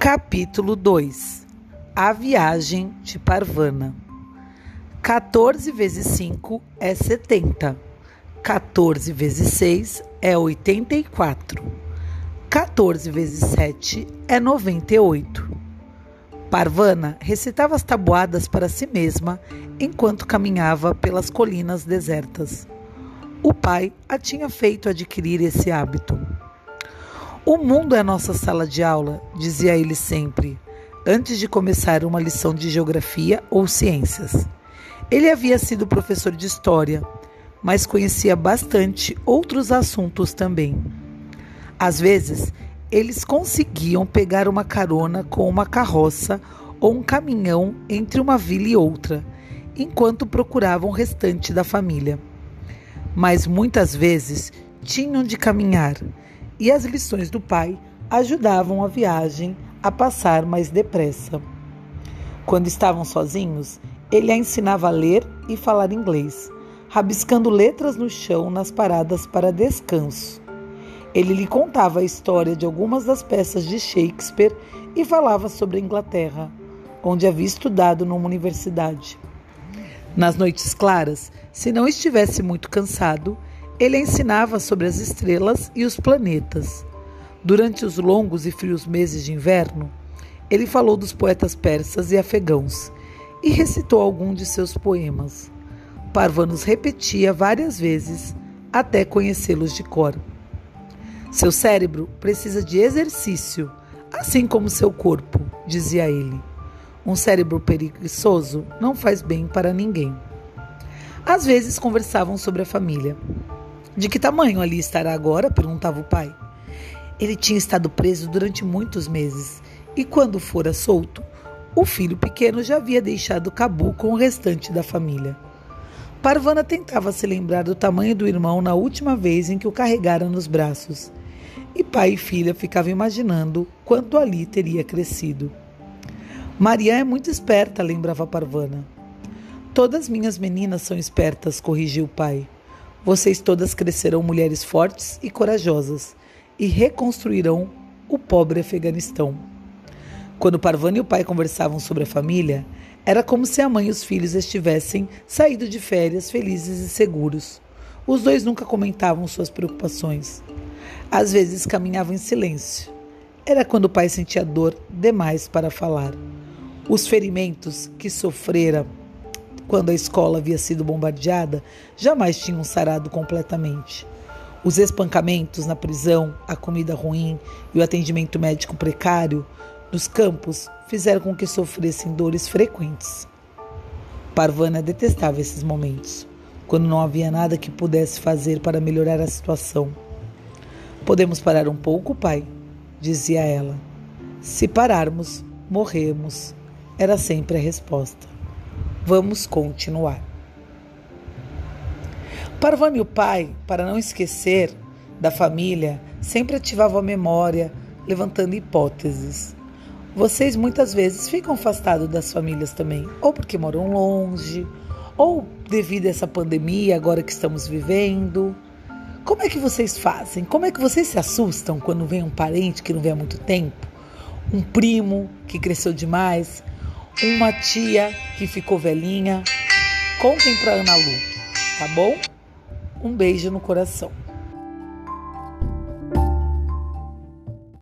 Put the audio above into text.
Capítulo 2 A viagem de Parvana 14 vezes 5 é 70. 14 vezes 6 é 84. 14 vezes 7 é 98. Parvana recitava as tabuadas para si mesma enquanto caminhava pelas colinas desertas. O pai a tinha feito adquirir esse hábito. O mundo é nossa sala de aula, dizia ele sempre, antes de começar uma lição de geografia ou ciências. Ele havia sido professor de história, mas conhecia bastante outros assuntos também. Às vezes, eles conseguiam pegar uma carona com uma carroça ou um caminhão entre uma vila e outra, enquanto procuravam o restante da família. Mas muitas vezes tinham de caminhar e as lições do pai ajudavam a viagem a passar mais depressa. Quando estavam sozinhos, ele a ensinava a ler e falar inglês, rabiscando letras no chão nas paradas para descanso. Ele lhe contava a história de algumas das peças de Shakespeare e falava sobre a Inglaterra, onde havia estudado numa universidade. Nas noites claras, se não estivesse muito cansado, ele ensinava sobre as estrelas e os planetas. Durante os longos e frios meses de inverno, ele falou dos poetas persas e afegãos e recitou algum de seus poemas. Parvanus repetia várias vezes até conhecê-los de cor. Seu cérebro precisa de exercício, assim como seu corpo, dizia ele. Um cérebro preguiçoso não faz bem para ninguém. Às vezes conversavam sobre a família. De que tamanho ali estará agora? perguntava o pai. Ele tinha estado preso durante muitos meses e, quando fora solto, o filho pequeno já havia deixado Cabu com o restante da família. Parvana tentava se lembrar do tamanho do irmão na última vez em que o carregara nos braços. E pai e filha ficavam imaginando quanto ali teria crescido. Maria é muito esperta, lembrava Parvana. Todas minhas meninas são espertas, corrigiu o pai. Vocês todas crescerão mulheres fortes e corajosas e reconstruirão o pobre Afeganistão. Quando Parvana e o pai conversavam sobre a família, era como se a mãe e os filhos estivessem saído de férias felizes e seguros. Os dois nunca comentavam suas preocupações. Às vezes caminhavam em silêncio. Era quando o pai sentia dor demais para falar. Os ferimentos que sofrera quando a escola havia sido bombardeada, jamais tinham sarado completamente. Os espancamentos na prisão, a comida ruim e o atendimento médico precário nos campos fizeram com que sofressem dores frequentes. Parvana detestava esses momentos, quando não havia nada que pudesse fazer para melhorar a situação. Podemos parar um pouco, pai? dizia ela. Se pararmos, morremos, era sempre a resposta. Vamos continuar. Parvani o pai, para não esquecer da família, sempre ativavam a memória, levantando hipóteses. Vocês muitas vezes ficam afastados das famílias também, ou porque moram longe, ou devido a essa pandemia agora que estamos vivendo. Como é que vocês fazem? Como é que vocês se assustam quando vem um parente que não vê há muito tempo? Um primo que cresceu demais? Uma tia que ficou velhinha. Contem para Ana Lu, tá bom? Um beijo no coração.